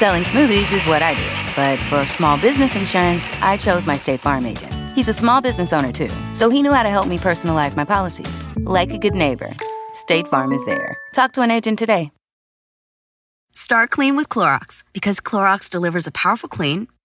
Selling smoothies is what I do, but for small business insurance, I chose my State Farm agent. He's a small business owner too, so he knew how to help me personalize my policies. Like a good neighbor, State Farm is there. Talk to an agent today. Start clean with Clorox because Clorox delivers a powerful clean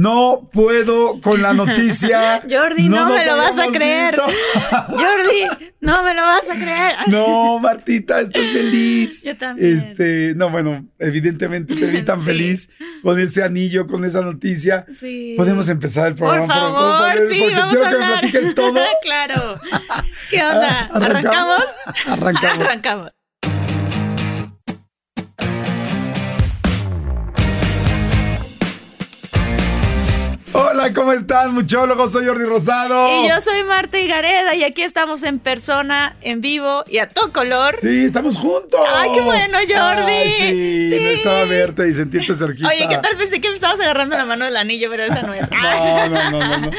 No puedo con la noticia. Jordi, no, me lo vas a creer. Jordi, no me lo vas a creer. No, Martita, estoy feliz. Yo también. Este, no, bueno, evidentemente te vi tan Sí. feliz con ese anillo, con esa noticia. Sí. Podemos empezar el programa. Por favor, por- sí, porque vamos quiero a que me platiques todo. claro. ¿Qué onda? ¿arrancamos? ¿Arrancamos? Arrancamos. Hola, ¿cómo están, muchólogos? Soy Jordi Rosado. Y yo soy Marta Higareda y aquí estamos en persona, en vivo y a todo color. Sí, estamos juntos. Ay, qué bueno, Jordi. Ay, sí, Sí. necesitaba verte y sentirte cerquita. Oye, ¿qué tal? Pensé que me estabas agarrando la mano del anillo, pero esa no es. No, no, no, no, no.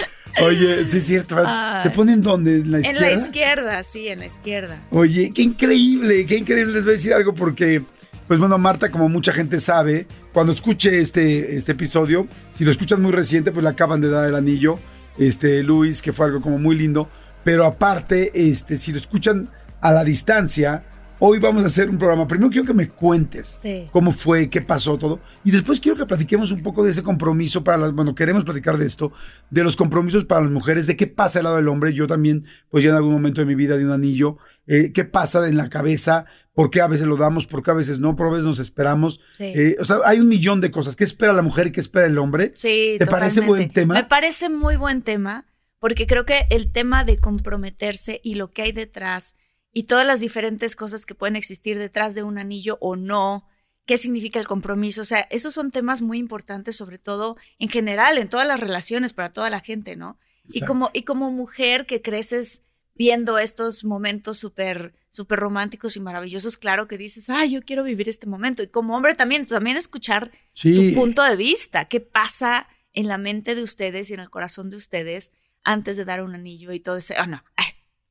Oye, sí es cierto. Ay. ¿Se ponen dónde? ¿En la En izquierda? la izquierda, sí, en la izquierda. Oye, qué increíble, qué increíble. Les voy a decir algo porque, pues bueno, Marta, como mucha gente sabe, cuando escuche este, este episodio, si lo escuchas muy reciente, pues le acaban de dar el anillo, este, Luis, que fue algo como muy lindo. Pero aparte, este, si lo escuchan a la distancia, hoy vamos a hacer un programa. Primero quiero que me cuentes Sí. cómo fue, qué pasó todo. Y después quiero que platiquemos un poco de ese compromiso para las, bueno, queremos platicar de esto, de los compromisos para las mujeres, de qué pasa al lado del hombre. Yo también, pues ya en algún momento de mi vida de un anillo, eh, qué pasa en la cabeza, por qué a veces lo damos, por qué a veces no, por qué a veces nos esperamos. Sí. Eh, o sea, hay un millón de cosas. ¿Qué espera la mujer y qué espera el hombre? Sí, ¿Te parece totalmente. buen tema? Me parece muy buen tema, porque creo que el tema de comprometerse y lo que hay detrás y todas las diferentes cosas que pueden existir detrás de un anillo o no, qué significa el compromiso, o sea, esos son temas muy importantes, sobre todo en general, en todas las relaciones, para toda la gente, ¿no? Y como, y como mujer que creces viendo estos momentos súper súper románticos y maravillosos, claro que dices, ah, yo quiero vivir este momento. Y como hombre también, también escuchar Sí. tu punto de vista, qué pasa en la mente de ustedes y en el corazón de ustedes antes de dar un anillo y todo ese. Ah, no. Ay,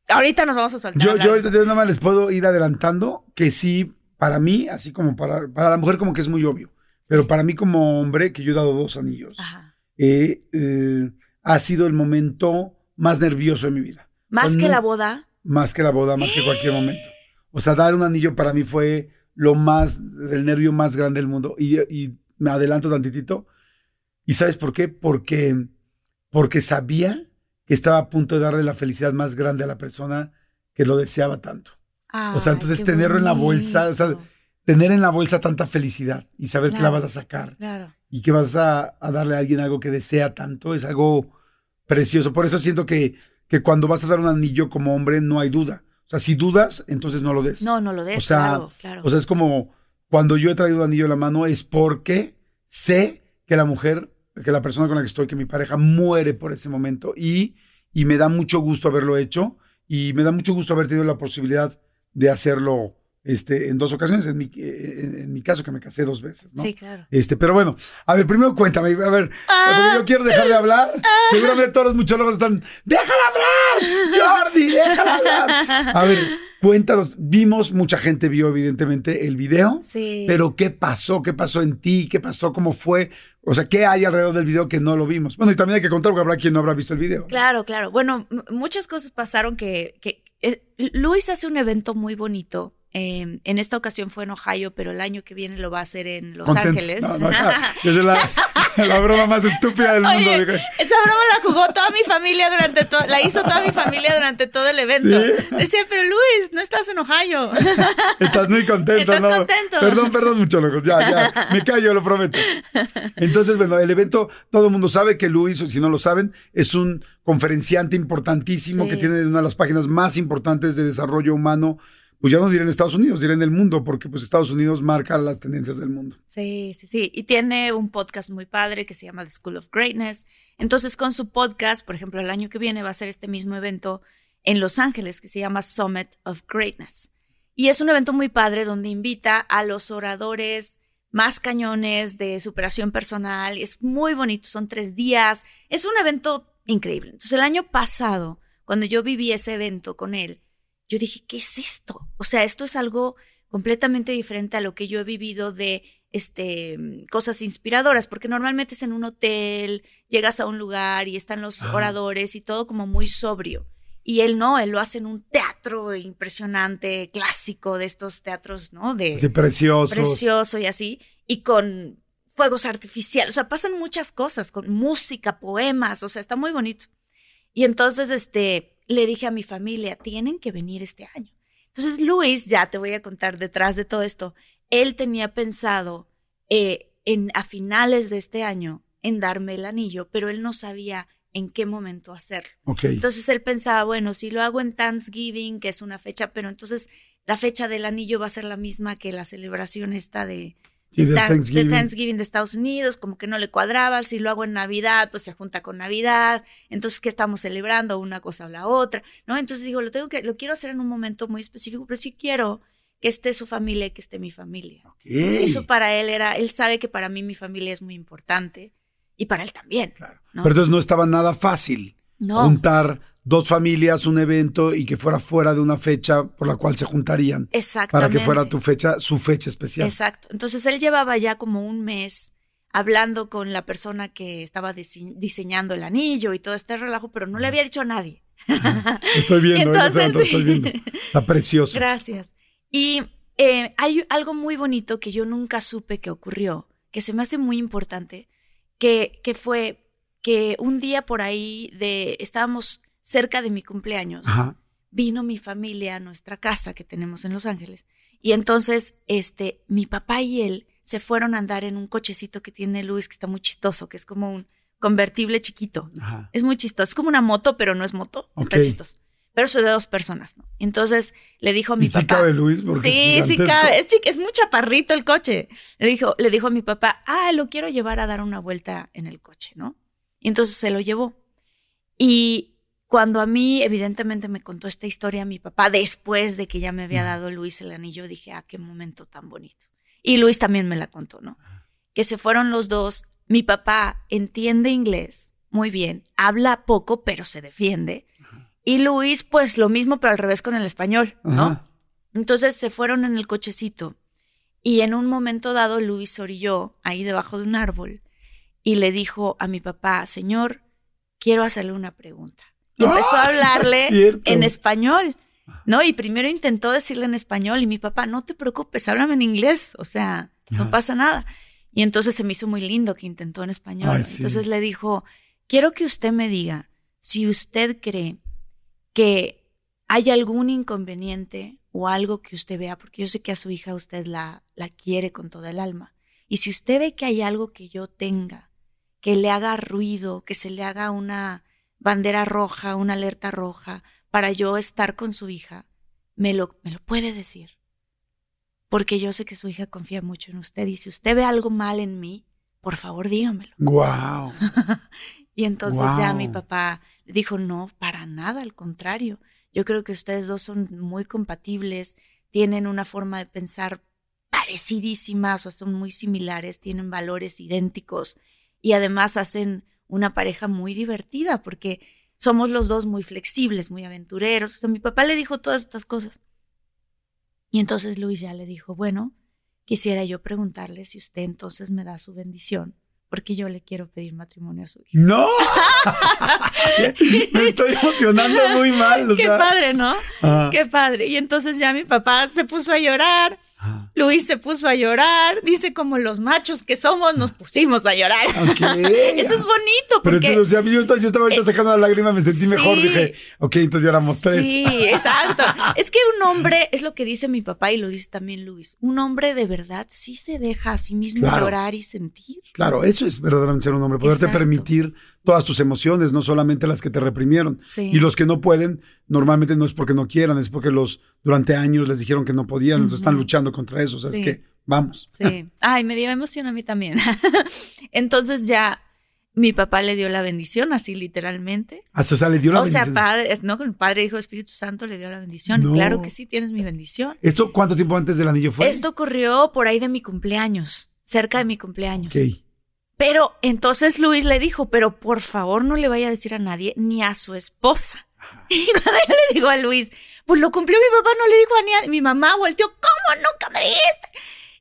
ahorita nos vamos a soltar. a Yo, yo ahorita nada más les puedo ir adelantando que sí, para mí, así como para, para la mujer como que es muy obvio, pero para mí como hombre, que yo he dado dos anillos, eh, eh, ha sido el momento más nervioso de mi vida. Más que la boda. Más que la boda, más que cualquier momento. O sea, dar un anillo para mí fue lo más, el nervio más grande del mundo. Y, y me adelanto tantitito. ¿Y sabes por qué? Porque, porque sabía que estaba a punto de darle la felicidad más grande a la persona que lo deseaba tanto. O sea, entonces tenerlo en la bolsa, o sea. Tener en la bolsa tanta felicidad y saber que la vas a sacar Claro. y que vas a, a darle a alguien algo que desea tanto es algo precioso. Por eso siento que, que cuando vas a dar un anillo como hombre no hay duda. O sea, si dudas, entonces no lo des. No, no lo des, O sea, claro, claro. O sea, es como cuando yo he traído un anillo en la mano es porque sé que la mujer, que la persona con la que estoy, que mi pareja muere por ese momento y, y me da mucho gusto haberlo hecho y me da mucho gusto haber tenido la posibilidad de hacerlo este, en dos ocasiones, en mi, en, mi caso que me casé dos veces, ¿no? Sí, claro. Este, pero bueno, a ver, primero cuéntame, a ver, porque yo quiero dejar de hablar. Seguramente todos los muchólogos están, déjala hablar, Jordi, déjala hablar. A ver, cuéntanos, vimos, mucha gente vio evidentemente el video, Sí. pero ¿qué pasó? ¿Qué pasó en ti? ¿Qué pasó? ¿Cómo fue? O sea, ¿qué hay alrededor del video que no lo vimos? Bueno, y también hay que contar porque habrá quien no habrá visto el video. Claro, claro. Bueno, muchas cosas pasaron que, que eh, Luis hace un evento muy bonito. Eh, en esta ocasión fue en Ohio, pero el año que viene lo va a hacer en Los Contento. Ángeles. No, no, esa es la, la broma más estúpida del mundo. Oye, esa broma la jugó toda mi familia durante todo, la hizo toda mi familia durante todo el evento. ¿Sí? Decía, pero Luis, no estás en Ohio. Estás muy contento, Estás ¿no? contento. Perdón, perdón, muchólogos. Ya, ya. Me callo, lo prometo. Entonces, bueno, el evento, todo el mundo sabe que Luis, si no lo saben, es un conferenciante importantísimo Sí. que tiene una de las páginas más importantes de desarrollo humano pues ya no diré en Estados Unidos, diré en el mundo, porque pues Estados Unidos marca las tendencias del mundo. Sí, sí, sí. Y tiene un podcast muy padre que se llama The School of Greatness. Entonces, con su podcast, por ejemplo, el año que viene va a ser este mismo evento en Los Ángeles que se llama Summit of Greatness. Y es un evento muy padre donde invita a los oradores más cañones de superación personal. Es muy bonito, son tres días. Es un evento increíble. Entonces, el año pasado, cuando yo viví ese evento con él, yo dije, ¿qué es esto? O sea, esto es algo completamente diferente a lo que yo he vivido de este, cosas inspiradoras, porque normalmente es en un hotel, llegas a un lugar y están los oradores y todo como muy sobrio. Y él no, él lo hace en un teatro impresionante, clásico, de estos teatros, ¿no? De Sí, preciosos. precioso y así, y con fuegos artificiales, o sea, pasan muchas cosas, con música, poemas, o sea, está muy bonito. Y entonces, este, le dije a mi familia, tienen que venir este año. Entonces, Luis, ya te voy a contar detrás de todo esto, él tenía pensado eh, en, a finales de este año en darme el anillo, pero él no sabía en qué momento hacerlo. Entonces él pensaba, bueno, si lo hago en Thanksgiving, que es una fecha, pero entonces la fecha del anillo va a ser la misma que la celebración esta de, Sí, de Than- Thanksgiving. de Thanksgiving de Estados Unidos, como que no le cuadraba, si lo hago en Navidad, pues se junta con Navidad, entonces ¿qué estamos celebrando? Una cosa o la otra, ¿no? Entonces digo, lo tengo que, lo quiero hacer en un momento muy específico, pero sí quiero que esté su familia y que esté mi familia. Ok. Eso para él era, él sabe que para mí mi familia es muy importante y para él también. Claro. ¿no? Pero entonces no estaba nada fácil No. juntar dos familias, un evento y que fuera fuera de una fecha por la cual se juntarían. Para Exactamente. que fuera tu fecha, su fecha especial. Exacto. Entonces él llevaba ya como un mes hablando con la persona que estaba dise- diseñando el anillo y todo este relajo, pero no le había dicho a nadie. Estoy viendo, Entonces, estoy viendo. Está precioso. Gracias. Y eh, hay algo muy bonito que yo nunca supe que ocurrió, que se me hace muy importante, que, que fue que un día por ahí de estábamos cerca de mi cumpleaños Ajá. vino mi familia a nuestra casa que tenemos en Los Ángeles. Y entonces, este, mi papá y él se fueron a andar en un cochecito que tiene Luis, que está muy chistoso, que es como un convertible chiquito. Ajá. Es muy chistoso. Es como una moto, pero no es moto. Está Ok. chistoso. Pero es de dos personas, ¿no? Entonces le dijo a mi ¿Y sí papá. cabe Luis? Porque sí, es sí cabe. Es, es muy chaparrito el coche. Le dijo, le dijo a mi papá, ah, lo quiero llevar a dar una vuelta en el coche, ¿no? Y entonces se lo llevó. Y cuando a mí, evidentemente, me contó esta historia mi papá, después de que ya me había dado Luis el anillo, dije, ah, qué momento tan bonito. Y Luis también me la contó, ¿no? Que se fueron los dos. Mi papá entiende inglés muy bien, habla poco, pero se defiende. Y Luis, pues lo mismo, pero al revés con el español, ¿no? Ajá. Entonces se fueron en el cochecito y en un momento dado Luis se orilló ahí debajo de un árbol y le dijo a mi papá, señor, quiero hacerle una pregunta. Y empezó a ¡Ah! hablarle Es en español, ¿no? Y primero intentó decirle en español y mi papá, no te preocupes, háblame en inglés, o sea, no Ajá. pasa nada. Y entonces se me hizo muy lindo que intentó en español. Ay, sí. Entonces le dijo, quiero que usted me diga si usted cree que hay algún inconveniente o algo que usted vea, porque yo sé que a su hija usted la, la quiere con toda el alma. Y si usted ve que hay algo que yo tenga, que le haga ruido, que se le haga una bandera roja, una alerta roja, para yo estar con su hija, me lo, me lo puede decir. Porque yo sé que su hija confía mucho en usted y si usted ve algo mal en mí, por favor dígamelo. Guau. Y entonces ya mi papá le dijo, no, para nada, al contrario. Yo creo que ustedes dos son muy compatibles, tienen una forma de pensar parecidísima, o son muy similares, tienen valores idénticos y además hacen una pareja muy divertida porque somos los dos muy flexibles, muy aventureros. O sea, mi papá le dijo todas estas cosas. Y entonces Luis ya le dijo, bueno, quisiera yo preguntarle si usted entonces me da su bendición, porque yo le quiero pedir matrimonio a su hija. ¡No! Me estoy emocionando muy mal. o Qué sea. padre, ¿no? Qué padre. Y entonces ya mi papá se puso a llorar. Luis se puso a llorar, dice como los machos que somos nos pusimos a llorar. Eso es bonito Pero porque... eso, o sea, yo, estaba, yo estaba ahorita sacando la lágrima, me sentí mejor. Dije, ok, entonces ya éramos tres. Sí, exacto. Es que un hombre, es lo que dice mi papá y lo dice también Luis, un hombre de verdad sí se deja a sí mismo Claro. llorar y sentir. Claro, eso es verdaderamente ser un hombre, poderte Exacto. permitir todas tus emociones, no solamente las que te reprimieron. Sí. Y los que no pueden, normalmente no es porque no quieran, es porque los durante años les dijeron que no podían, entonces están luchando contra eso. O sea, Sí. es que vamos. Sí. Ay, me dio emoción a mí también. Entonces ya mi papá le dio la bendición, así literalmente. Hasta, o sea, le dio la o sea, bendición. padre, no, con Padre, Hijo, Espíritu Santo le dio la bendición. No. Claro que sí, tienes mi bendición. ¿Esto cuánto tiempo antes del anillo fue? Esto ocurrió por ahí de mi cumpleaños, cerca de mi cumpleaños. Pero entonces Luis le dijo, pero por favor no le vaya a decir a nadie ni a su esposa. Y cuando yo le digo a Luis, pues lo cumplió mi papá, no le dijo a ni a mi mamá, volteó, ¿cómo nunca me dijiste?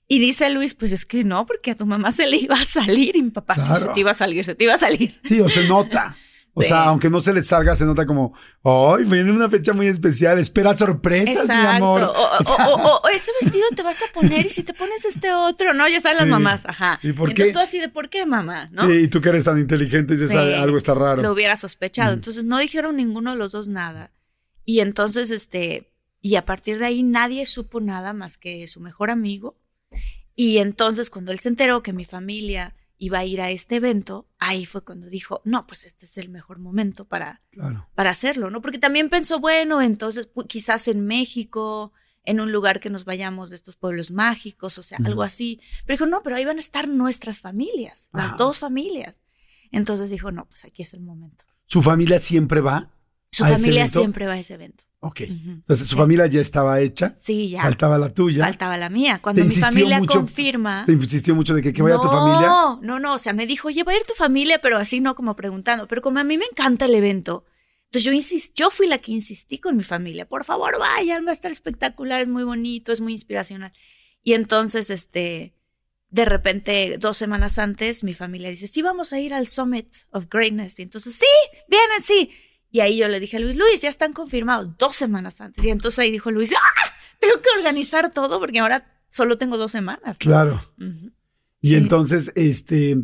Y dice Luis, pues es que no, porque a tu mamá se le iba a salir y mi papá, sí, Claro. se te iba a salir, se te iba a salir. Sí, o se nota. O sea, aunque no se les salga, se nota como, ¡ay, viene una fecha muy especial! Espera sorpresas, mi amor. O, o- o- o- o ese vestido te vas a poner y si te pones este otro, ¿no? Ya saben Sí. las mamás, ajá. Sí, ¿por Entonces qué? tú así de, ¿por qué, mamá? ¿No? Sí, y tú que eres tan inteligente dices, Sí, "Ah, algo está raro. Lo hubiera sospechado. Entonces no dijeron ninguno de los dos nada. Y entonces, este, y a partir de ahí nadie supo nada más que su mejor amigo. Y entonces cuando él se enteró que mi familia iba a ir a este evento, ahí fue cuando dijo, no, pues este es el mejor momento para, Claro. para hacerlo, ¿no? Porque también pensó, bueno, entonces quizás en México, en un lugar que nos vayamos de estos pueblos mágicos, o sea, algo así. Pero dijo, no, pero ahí van a estar nuestras familias, las dos familias. Entonces dijo, no, pues aquí es el momento. ¿Su familia siempre va? Su ¿A ese familia evento? siempre va a ese evento. Ok. Entonces, su familia ya estaba hecha. Sí, ya. Faltaba la tuya. Faltaba la mía. Cuando ¿Te mi familia mucho? confirma. Te insistió mucho de que, que vaya no, tu familia. No, no, o sea, me dijo, oye, va a ir tu familia, pero así no como preguntando. Pero como a mí me encanta el evento, entonces yo insistí, yo fui la que insistí con mi familia, por favor, vayan, va a estar espectacular, es muy bonito, es muy inspiracional. Y entonces, este, de repente, dos semanas antes, mi familia dice, sí, vamos a ir al Summit of Greatness. Y entonces, sí, vienen, sí. Y ahí yo le dije a Luis, Luis, ya están confirmados dos semanas antes. Y entonces ahí dijo Luis, ¡ah! Tengo que organizar todo porque ahora solo tengo dos semanas. Claro. Y Sí. entonces, este,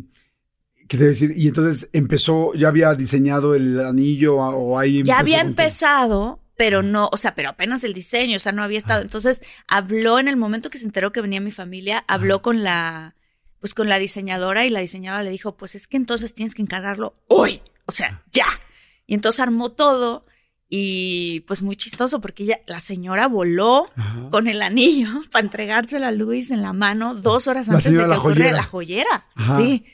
¿qué te voy a decir? Y entonces empezó, ya había diseñado el anillo o ahí. Ya había empezado, pero no, o sea, pero apenas el diseño, o sea, no había estado. Entonces habló en el momento que se enteró que venía mi familia, habló con la, pues con la diseñadora y la diseñadora le dijo, pues es que entonces tienes que encargarlo hoy, o sea, ya. Y entonces armó todo y pues muy chistoso porque ella, la señora voló Ajá. con el anillo para entregárselo a Luis en la mano dos horas antes de que la ocurriera joyera. la joyera. Ajá. Sí,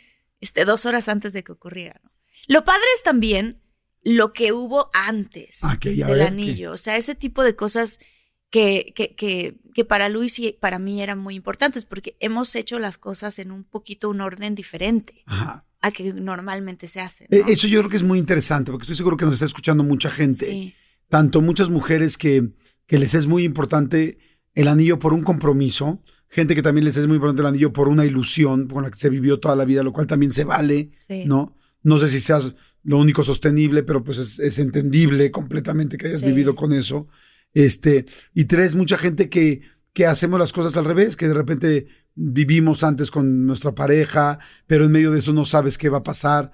este, dos horas antes de que ocurriera. ¿no? Lo padre es también lo que hubo antes Ah, ya del ver, anillo. O sea, ese tipo de cosas que, que, que, que para Luis y para mí eran muy importantes porque hemos hecho las cosas en un poquito un orden diferente Ajá. A que normalmente se hace. Eh, ¿no? Eso yo creo que es muy interesante porque estoy seguro que nos está escuchando mucha gente. Sí, Tanto muchas mujeres que, que les es muy importante el anillo por un compromiso, gente que también les es muy importante el anillo por una ilusión con la que se vivió toda la vida, lo cual también se vale, sí. ¿no? No sé si seas lo único sostenible, pero pues es, es entendible completamente que hayas Sí. vivido con eso. Este, y tres, mucha gente que, que hacemos las cosas al revés, que de repente vivimos antes con nuestra pareja, pero en medio de eso no sabes qué va a pasar.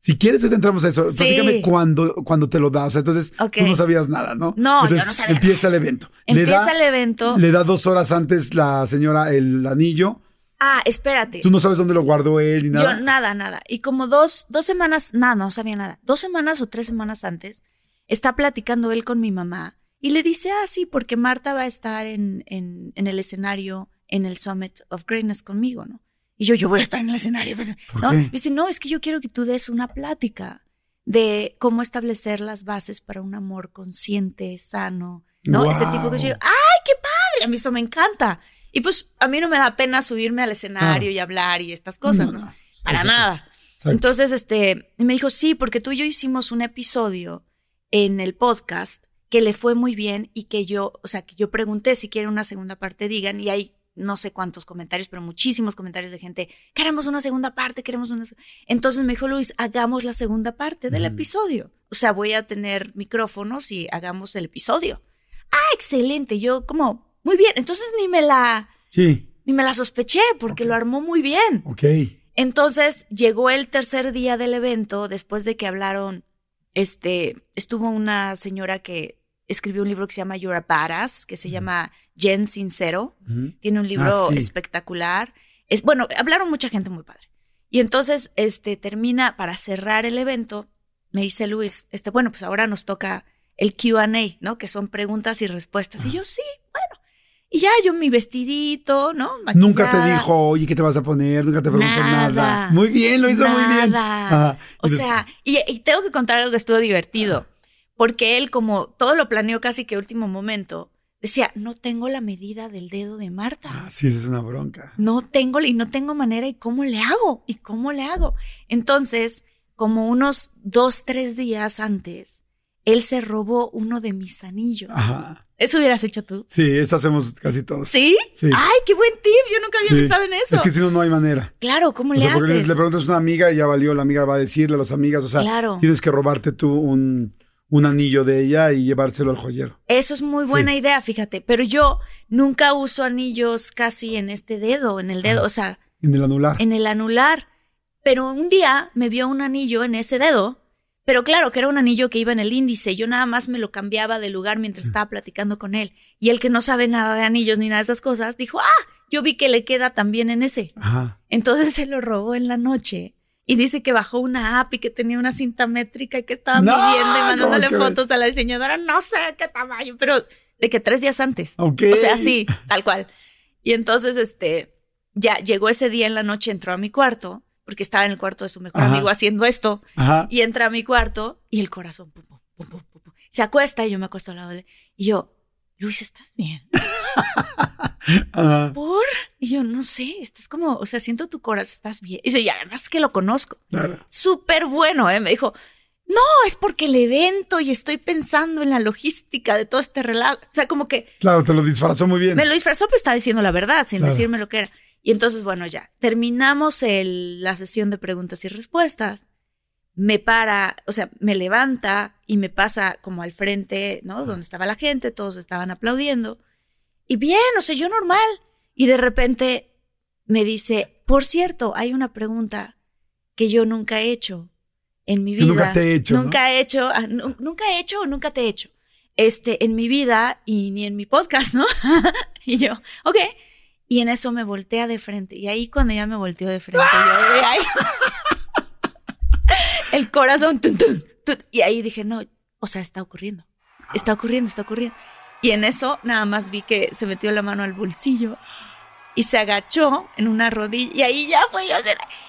Si quieres, entramos a eso. Sí. Platícame cuándo, cuando te lo da. O sea, entonces tú no sabías nada, ¿no? No, yo no sabía Empieza el evento. Le Empieza da- el evento. Le da dos horas antes la señora el anillo. Ah, espérate. Tú no sabes dónde lo guardó él ni nada. Yo nada, nada. Y como dos, dos semanas, nada, no sabía nada. Dos semanas o tres semanas antes, está platicando él con mi mamá y le dice, ah, sí, porque Marta va a estar en, en, en el escenario en el Summit of Greatness conmigo, ¿no? Y yo, yo voy a estar en el escenario. ¿Por ¿no? qué? Y dice, no, es que yo quiero que tú des una plática de cómo establecer las bases para un amor consciente, sano, ¿no? Este tipo. Y yo, ¡ay, qué padre! A mí eso me encanta. Y pues a mí no me da pena subirme al escenario y hablar y estas cosas, No. Para Exacto. nada. Exacto. Entonces, este, me dijo, sí, porque tú y yo hicimos un episodio en el podcast que le fue muy bien y que yo, o sea, que yo pregunté si quieren una segunda parte, digan, y hay no sé cuántos comentarios, pero muchísimos comentarios de gente, queremos una segunda parte, queremos una... se-". Entonces me dijo Luis, hagamos la segunda parte del episodio. O sea, voy a tener micrófonos y hagamos el episodio. Ah, excelente. Yo como, muy bien. Entonces ni me la, Sí, ni me la sospeché porque lo armó muy bien. ok. Entonces llegó el tercer día del evento, después de que hablaron, este, estuvo una señora que escribió un libro que se llama You're a Badass, que se llama Jen Sincero. Ujú. Tiene un libro Ah, sí. espectacular. Es, bueno, hablaron mucha gente muy padre. Y entonces, este, termina para cerrar el evento, me dice Luis, este, bueno, pues ahora nos toca el QA, ¿no? Que son preguntas y respuestas. Y yo, sí, bueno. Y ya yo mi vestidito, ¿no? Nunca te dijo, oye, ¿qué te vas a poner? Nunca te preguntó nada. Muy bien, lo hizo muy bien. O sea, y, y, tengo que contar algo que estuvo divertido. Porque él, como todo lo planeó casi que último momento, decía, no tengo la medida del dedo de Marta. Ah, sí, esa es una bronca. No tengo, y no tengo manera, ¿y cómo le hago? ¿Y cómo le hago? Entonces, como unos dos, tres días antes, él se robó uno de mis anillos. Ajá. ¿Eso hubieras hecho tú? Sí, eso hacemos casi todos. ¿Sí? Sí. Ay, qué buen tip. Yo nunca había pensado en eso. Es que si no, no hay manera. Claro, ¿cómo le haces? le preguntas a una amiga y ya valió, la amiga va a decirle a las amigas. O sea, tienes que robarte tú un, un anillo de ella y llevárselo al joyero. Eso es muy buena idea, fíjate. Pero yo nunca uso anillos casi en este dedo, en el dedo, o sea. En el anular. En el anular. Pero un día me vio un anillo en ese dedo. Pero claro, que era un anillo que iba en el índice. Yo nada más me lo cambiaba de lugar mientras estaba platicando con él. Y él que no sabe nada de anillos ni nada de esas cosas, dijo, ah, yo vi que le queda también en ese. Ajá. Entonces se lo robó en la noche y dice que bajó una app y que tenía una cinta métrica y que estaba midiendo y mandándole fotos a la diseñadora, no sé qué tamaño, pero de que tres días antes. O sea, sí, tal cual. Y entonces, este, ya llegó ese día en la noche, entró a mi cuarto, porque estaba en el cuarto de su mejor amigo haciendo esto, y entra a mi cuarto y el corazón, se acuesta y yo me acuesto al lado de él. Y yo, Luis, ¿estás bien? ¿Por? Y yo, no sé, estás como, o sea, siento tu corazón, estás bien. Y yo, y además que lo conozco. Súper bueno, ¿eh? Me dijo, no, es porque el evento y estoy pensando en la logística de todo este relajo. O sea, como que. Claro, te lo disfrazó muy bien. Me lo disfrazó, pero estaba diciendo la verdad, sin decirme lo que era. Y entonces, bueno, ya, terminamos la sesión de preguntas y respuestas. Me para, o sea, me levanta y me pasa como al frente, ¿no? Donde estaba la gente, todos estaban aplaudiendo. Y bien, o sea, yo normal. Y de repente me dice, por cierto, hay una pregunta que yo nunca he hecho en mi vida. Nunca te he hecho. Nunca he hecho, ah, nunca he hecho o nunca te he hecho. Este, en mi vida y ni en mi podcast, ¿no? y yo, ok. Y en eso me voltea de frente. Y ahí cuando ya me volteó de frente, yo, ahí, el corazón, y ahí dije, no, o sea, está ocurriendo. Está ocurriendo, está ocurriendo. Y en eso nada más vi que se metió la mano al bolsillo y se agachó en una rodilla y ahí ya fue yo.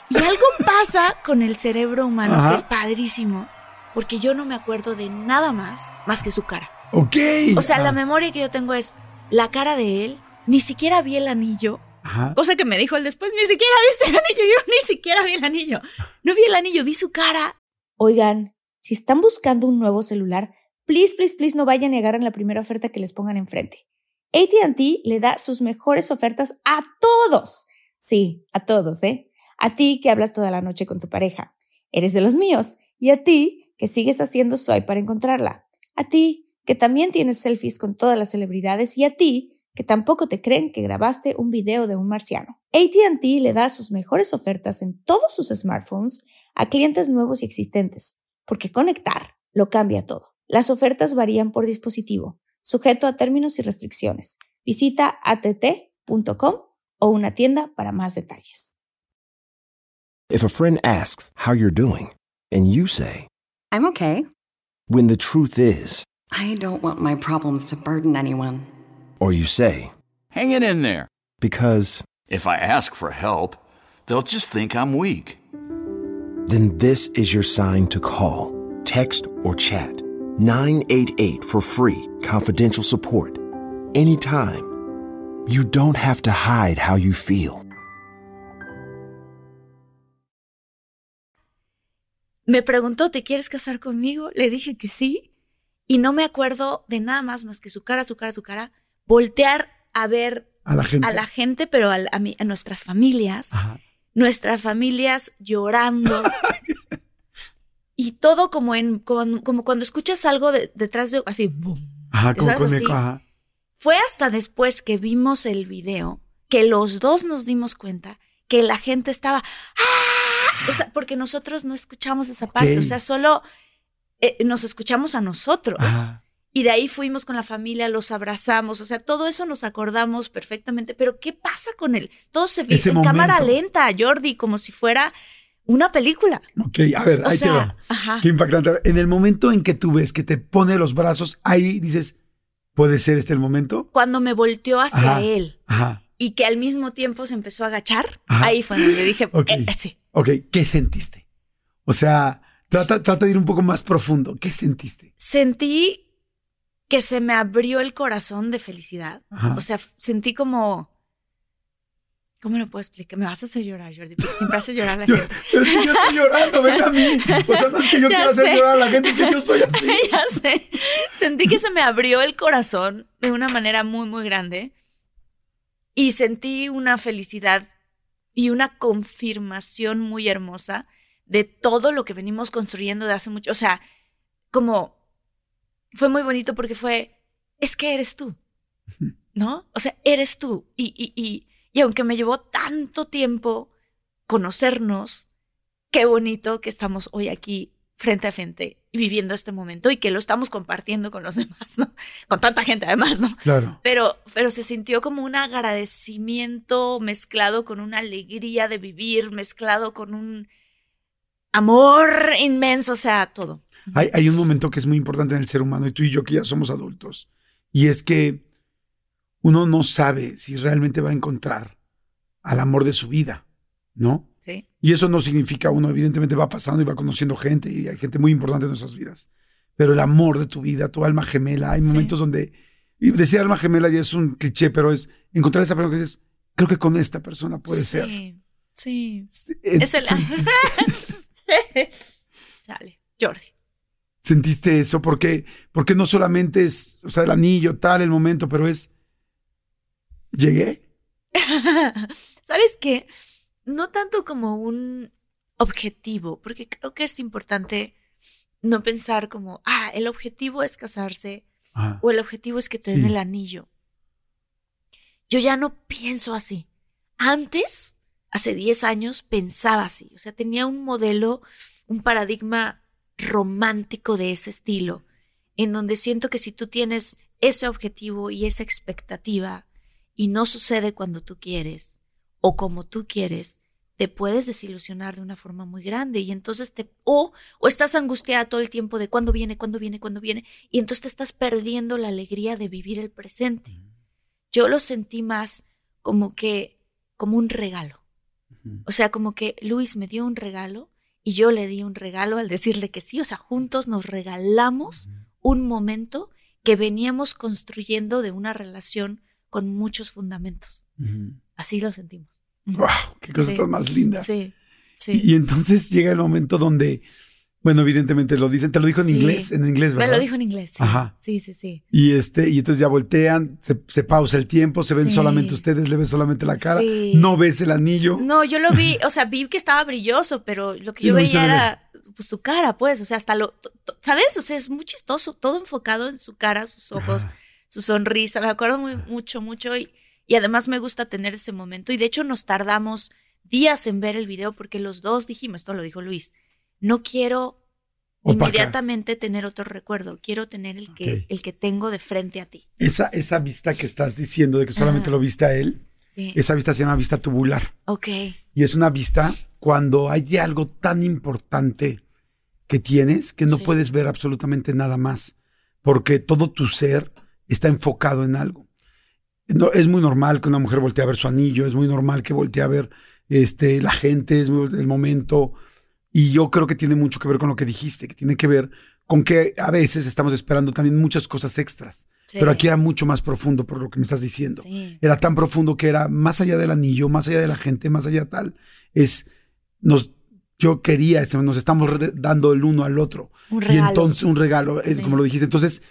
Y algo pasa con el cerebro humano que es padrísimo, porque yo no me acuerdo de nada más más que su cara. Ok. O sea, la ah. memoria que yo tengo es la cara de él, ni siquiera vi el anillo. Cosa que me dijo él después, ni siquiera viste el anillo, yo ni siquiera vi el anillo. No vi el anillo, vi su cara. Oigan, si están buscando un nuevo celular, please, please, please no vayan a negar en la primera oferta que les pongan enfrente. ATT le da sus mejores ofertas a todos. Sí, a todos, ¿eh? A ti que hablas toda la noche con tu pareja. Eres de los míos. Y a ti que sigues haciendo swipe para encontrarla. A ti que también tienes selfies con todas las celebridades. Y a ti que tampoco te creen que grabaste un video de un marciano. ATT le da sus mejores ofertas en todos sus smartphones a clientes nuevos y existentes, porque conectar lo cambia todo. Las ofertas varían por dispositivo, sujeto a términos y restricciones. Visita att.com o una tienda para más detalles. If a friend asks how you're doing and you say, I'm okay. When the truth is, I don't want my problems to burden anyone. Or you say, Hang it in there. Because if I ask for help, they'll just think I'm weak. Then this is your sign to call, text, or chat 988 for free, confidential support. Anytime. You don't have to hide how you feel. Me preguntó, ¿te quieres casar conmigo? Le dije que sí. Y no me acuerdo de nada más más que su cara, su cara, su cara. Voltear a ver a la gente, a la gente pero a, a, a nuestras familias. Ajá. Nuestras familias llorando. y todo como en como, como cuando escuchas algo detrás de así boom, ajá, como con eco, ajá. fue hasta después que vimos el video que los dos nos dimos cuenta que la gente estaba ¡Ah! o sea porque nosotros no escuchamos esa parte o sea solo eh, nos escuchamos a nosotros ajá. Y de ahí fuimos con la familia, los abrazamos, o sea, todo eso nos acordamos perfectamente. Pero ¿qué pasa con él? Todo se ve en cámara lenta, Jordi, como si fuera una película. Ok, a ver, O ahí te va. ajá. Qué impactante. En el momento en que tú ves que te pone los brazos, ahí dices, ¿puede ser este el momento? Cuando me volteó hacia Ajá. él Ajá. y que al mismo tiempo se empezó a agachar, ahí fue donde dije, Ok. eh, sí. Ok, ¿qué sentiste? O sea, trata, trata de ir un poco más profundo. ¿Qué sentiste? Sentí que se me abrió el corazón de felicidad. Ajá. O sea, sentí como... ¿Cómo lo puedo explicar? Me vas a hacer llorar, Jordi, porque siempre hace llorar a la Yo- gente. pero si yo estoy llorando, ven a mí. O sea, no es que yo Ya quiera hacer sé. llorar a la gente, es que yo soy así. ya sé. Sentí que se me abrió el corazón de una manera muy, muy grande. Y sentí una felicidad y una confirmación muy hermosa de todo lo que venimos construyendo de hace mucho. O sea, como fue muy bonito porque fue, es que eres tú, ¿no? O sea, eres tú. Y, y, y, y aunque me llevó tanto tiempo conocernos, qué bonito que estamos hoy aquí frente a frente y viviendo este momento y que lo estamos compartiendo con los demás, ¿no? Con tanta gente además, ¿no? Claro. Pero, pero se sintió como un agradecimiento mezclado con una alegría de vivir, mezclado con un amor inmenso, o sea, todo. Hay, hay un momento que es muy importante en el ser humano, y tú y yo que ya somos adultos, y es que uno no sabe si realmente va a encontrar al amor de su vida, ¿no? Sí. Y eso no significa uno, evidentemente va pasando y va conociendo gente, y hay gente muy importante en nuestras vidas. Pero el amor de tu vida, tu alma gemela, hay Sí. momentos donde, y decir alma gemela ya es un cliché, pero es encontrar esa persona que dices, creo que con esta persona puede ser. Sí, sí. Eh, Es el... Chale, Jordi. Sentiste eso, porque, porque no solamente es, o sea, el anillo, tal, el momento, pero es, llegué. ¿Sabes qué? No tanto como un objetivo, porque creo que es importante no pensar como, ah, el objetivo es casarse Ajá. o el objetivo es que te den el anillo. Yo ya no pienso así. Antes, hace 10 años, pensaba así. O sea, tenía un modelo, un paradigma romántico de ese estilo, en donde siento que si tú tienes ese objetivo y esa expectativa y no sucede cuando tú quieres o como tú quieres, te puedes desilusionar de una forma muy grande y entonces te o o estás angustiada todo el tiempo de cuándo viene, cuándo viene, cuándo viene y entonces te estás perdiendo la alegría de vivir el presente. Yo lo sentí más como que como un regalo. O sea, como que Luis me dio un regalo y yo le di un regalo al decirle que sí, o sea, juntos nos regalamos un momento que veníamos construyendo de una relación con muchos fundamentos. Así lo sentimos. Wow, qué cosa Sí. tan más linda. Sí, sí. Y, y entonces llega el momento donde, bueno, evidentemente lo dicen, te lo dijo en Sí. inglés, en inglés, Me ¿verdad? lo dijo en inglés, sí. Ajá. Sí, sí, sí. Y este, y entonces ya voltean, se, se pausa el tiempo, se ven Sí. solamente ustedes, le ven solamente la cara, Sí. no ves el anillo. No, yo lo vi, o sea, vi que estaba brilloso, pero lo que yo veía era pues, su cara, pues, o sea, hasta lo, ¿sabes? O sea, es muy chistoso, todo enfocado en su cara, sus ojos, su sonrisa, me acuerdo muy, mucho, mucho, y, y además me gusta tener ese momento, y de hecho nos tardamos días en ver el video porque los dos dijimos, esto lo dijo Luis, no quiero inmediatamente tener otro recuerdo, quiero tener el que, el que tengo de frente a ti. Esa, esa vista que estás diciendo de que solamente lo viste a él, Sí. esa vista se llama vista tubular. Ok. Y es una vista cuando hay algo tan importante que tienes que no Sí. puedes ver absolutamente nada más, porque todo tu ser está enfocado en algo. No, es muy normal que una mujer voltee a ver su anillo, es muy normal que voltee a ver este, la gente, es muy- el momento. Y yo creo que tiene mucho que ver con lo que dijiste, que tiene que ver con que a veces estamos esperando también muchas cosas extras. Sí. Pero aquí era mucho más profundo por lo que me estás diciendo. Sí. Era tan profundo que era más allá del anillo, más allá de la gente, más allá tal. Es, nos, yo quería, este, nos estamos dando el uno al otro. Un Y regalo. entonces, un regalo, eh, Sí. como lo dijiste. Entonces,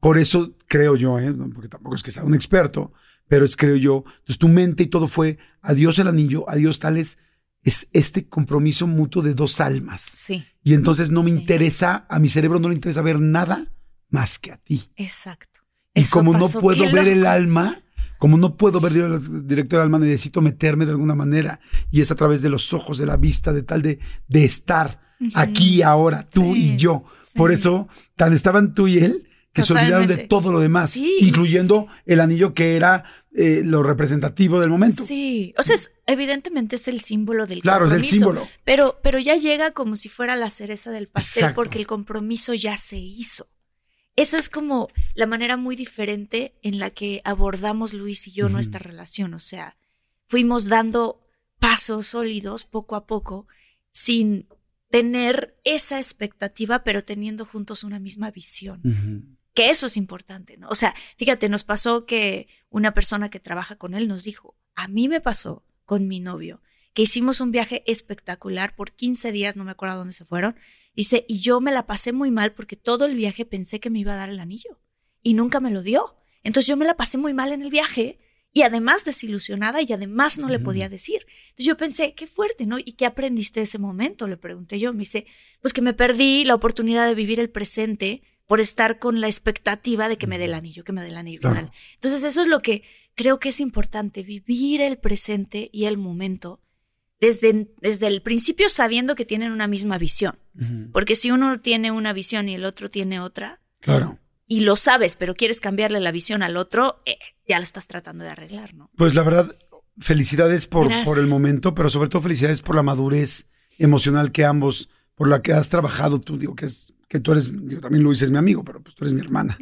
por eso creo yo, ¿eh? Porque tampoco es que sea un experto, pero es creo yo. Entonces, tu mente y todo fue adiós el anillo, adiós tales. Es este compromiso mutuo de dos almas. Sí, Y entonces no me Sí. interesa, a mi cerebro no le interesa ver nada más que a ti. exacto. Y Eso como no puedo ver el alma, como no puedo ver el directo del alma, necesito meterme de alguna manera. Y es a través de los ojos, de la vista, de tal de, de estar aquí, ahora, tú Sí, y yo. sí. Por eso, tan estaban tú y él, que se olvidaron de todo lo demás, Sí. incluyendo el anillo que era eh, lo representativo del momento. Sí, o sea, es- evidentemente es el símbolo del Claro, es el compromiso, símbolo. Pero, pero ya llega como si fuera la cereza del pastel Exacto. porque el compromiso ya se hizo. Esa es como la manera muy diferente en la que abordamos Luis y yo nuestra relación. O sea, fuimos dando pasos sólidos poco a poco sin tener esa expectativa, pero teniendo juntos una misma visión Ujú. Que eso es importante, ¿no? O sea, fíjate, nos pasó que una persona que trabaja con él nos dijo, a mí me pasó con mi novio, que hicimos un viaje espectacular por 15 días, no me acuerdo dónde se fueron, dice, y yo me la pasé muy mal porque todo el viaje pensé que me iba a dar el anillo y nunca me lo dio. Entonces yo me la pasé muy mal en el viaje y además desilusionada y además no le podía decir. Entonces yo pensé, qué fuerte, ¿no? ¿Y qué aprendiste de ese momento? Le pregunté yo. Me dice, pues que me perdí la oportunidad de vivir el presente por estar con la expectativa de que me dé el anillo, que me dé el anillo. dé el- Entonces eso es lo que creo que es importante, vivir el presente y el momento desde, desde el principio sabiendo que tienen una misma visión. Porque si uno tiene una visión y el otro tiene otra, Claro. y lo sabes, pero quieres cambiarle la visión al otro, eh, ya la estás tratando de arreglar, ¿no? Pues la verdad, felicidades por, Gracias. por el momento, pero sobre todo felicidades por la madurez emocional que ambos, por la que has trabajado tú, digo que es que tú eres, digo, también Luis es mi amigo, pero pues tú eres mi hermana.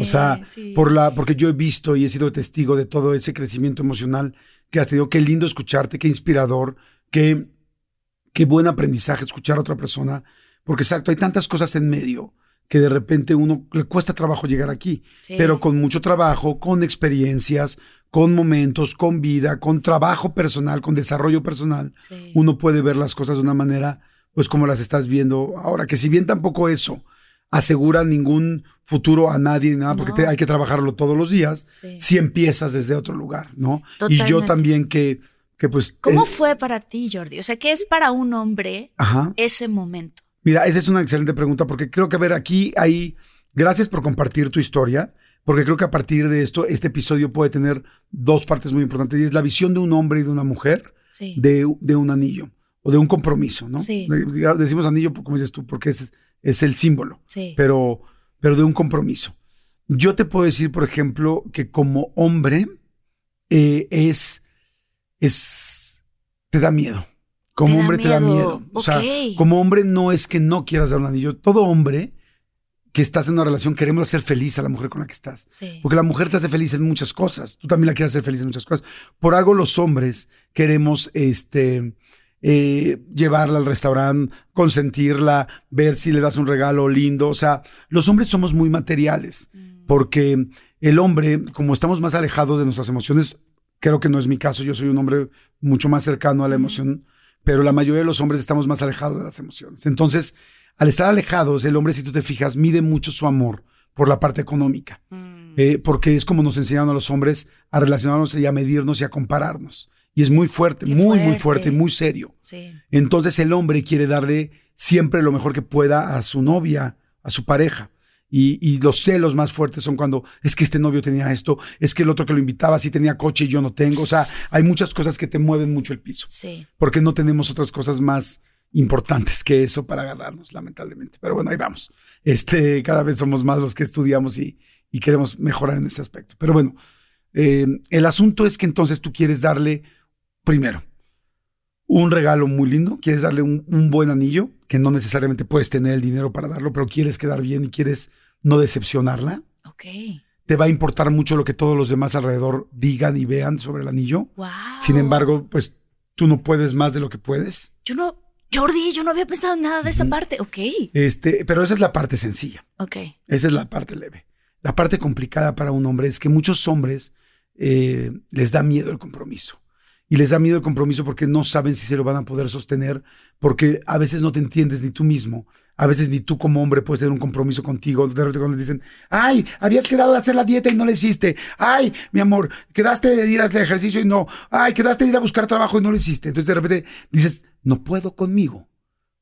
O sea, Eh, sí. por la, porque yo he visto y he sido testigo de todo ese crecimiento emocional que has tenido. Qué lindo escucharte, qué inspirador, qué, qué buen aprendizaje escuchar a otra persona. Porque exacto, hay tantas cosas en medio que de repente uno le cuesta trabajo llegar aquí. Sí. Pero con mucho trabajo, con experiencias, con momentos, con vida, con trabajo personal, con desarrollo personal, Sí. uno puede ver las cosas de una manera, pues como las estás viendo ahora. Que si bien tampoco eso asegura ningún futuro a nadie ni nada, porque No. te- hay que trabajarlo todos los días, Sí. si empiezas desde otro lugar, ¿no? Y yo también que, que pues... ¿Cómo eh, fue para ti, Jordi? O sea, ¿qué es para un hombre Ajá. ese momento? Mira, esa es una excelente pregunta porque creo que, a ver, aquí hay, gracias por compartir tu historia, porque creo que a partir de esto, este episodio puede tener dos partes muy importantes y es la visión de un hombre y de una mujer Sí. de, de un anillo o de un compromiso, ¿no? Sí. Decimos anillo, como dices tú, porque es, es el símbolo, Sí. pero, pero de un compromiso. Yo te puedo decir, por ejemplo, que como hombre eh, es, es, te da miedo. Como Te da hombre te da miedo. O sea, como hombre no es que no quieras dar un anillo. Todo hombre que estás en una relación queremos hacer feliz a la mujer con la que estás. Sí. Porque la mujer te hace feliz en muchas cosas. Tú también la quieres hacer feliz en muchas cosas. Por algo los hombres queremos este, eh, llevarla al restaurante, consentirla, ver si le das un regalo lindo. O sea, los hombres somos muy materiales. Porque el hombre, como estamos más alejados de nuestras emociones, creo que no es mi caso. Yo soy un hombre mucho más cercano a la emoción. Pero la mayoría de los hombres estamos más alejados de las emociones. Entonces, al estar alejados, el hombre, si tú te fijas, mide mucho su amor por la parte económica. Mm. Eh, porque es como nos enseñaron a los hombres a relacionarnos y a medirnos y a compararnos. Y es muy fuerte, Qué muy, muy fuerte. fuerte, muy serio. Sí. Entonces el hombre quiere darle siempre lo mejor que pueda a su novia, a su pareja. Y, y los celos más fuertes son cuando es que este novio tenía esto, es que el otro que lo invitaba sí tenía coche y yo no tengo. O sea, hay muchas cosas que te mueven mucho el piso Sí. porque no tenemos otras cosas más importantes que eso para agarrarnos, lamentablemente. Pero bueno, ahí vamos. Este, cada vez somos más los que estudiamos y, y queremos mejorar en ese aspecto. Pero bueno, eh, el asunto es que entonces tú quieres darle, primero, un regalo muy lindo, quieres darle un, un buen anillo, que no necesariamente puedes tener el dinero para darlo, pero quieres quedar bien y quieres no decepcionarla. Ok. Te va a importar mucho lo que todos los demás alrededor digan y vean sobre el anillo. Wow. Sin embargo, pues tú no puedes más de lo que puedes. Yo no, Jordi, yo no había pensado en nada de esa parte. Ok. Este, pero esa es la parte sencilla. Ok. Esa es la parte leve. La parte complicada para un hombre es que muchos hombres eh, les da miedo el compromiso. Y les da miedo el compromiso porque no saben si se lo van a poder sostener, porque a veces no te entiendes ni tú mismo. A veces ni tú como hombre puedes tener un compromiso contigo. De repente cuando les dicen, ay, habías quedado de hacer la dieta y no lo hiciste. Ay, mi amor, quedaste de ir a hacer ejercicio y no. Ay, quedaste de ir a buscar trabajo y no lo hiciste. Entonces de repente dices, no puedo conmigo.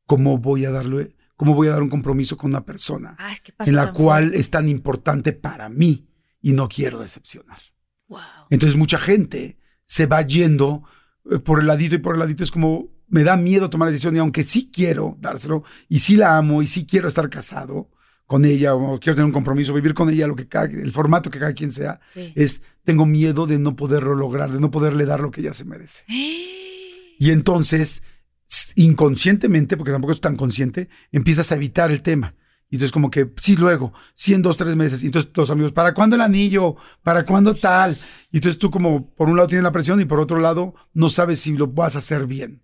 ¿Cómo voy a darle, cómo voy a dar un compromiso con una persona? Ay, pasó en la cual es tan importante para mí y no quiero decepcionar. Wow. Entonces mucha gente se va yendo eh, por el ladito y por el ladito es como me da miedo tomar la decisión y aunque sí quiero dárselo y sí la amo y sí quiero estar casado con ella o quiero tener un compromiso, vivir con ella, lo que cada- el formato que cada quien sea, Sí. es tengo miedo de no poderlo lograr, de no poderle dar lo que ella se merece. Y entonces, inconscientemente, porque tampoco es tan consciente, empiezas a evitar el tema. Y entonces como que, sí, luego, sí, en dos, tres meses. Y entonces los amigos, ¿para cuándo el anillo? ¿Para cuándo tal? Y entonces tú como, por un lado tienes la presión y por otro lado no sabes si lo vas a hacer bien.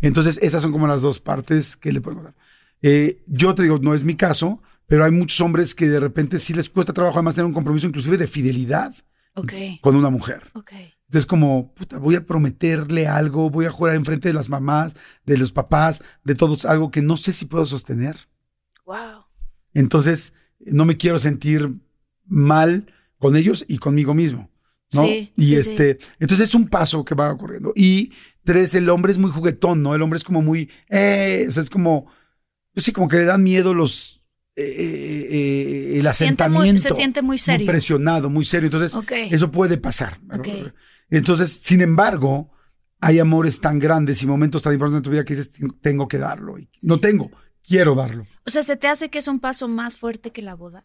Entonces esas son como las dos partes que le podemos dar. Eh, yo te digo, no es mi caso, pero hay muchos hombres que de repente sí les cuesta trabajo además tener un compromiso inclusive de fidelidad con una mujer. Entonces, como, puta, voy a prometerle algo, voy a jurar enfrente de las mamás, de los papás, de todos, algo que no sé si puedo sostener. Wow. Entonces, no me quiero sentir mal con ellos y conmigo mismo. ¿no? Sí, y sí, este, entonces es un paso que va ocurriendo. Y tres, el hombre es muy juguetón, ¿no? El hombre es como muy, eh, o sea, es como, pues sí, como que le dan miedo los, eh, eh, eh, el Se siente muy- asentamiento. se siente muy serio. presionado, muy serio. Entonces, eso puede pasar. Entonces, sin embargo, hay amores tan grandes y momentos tan importantes en tu vida que dices, tengo que darlo. Y no tengo, quiero darlo. O sea, ¿se te hace que es un paso más fuerte que la boda?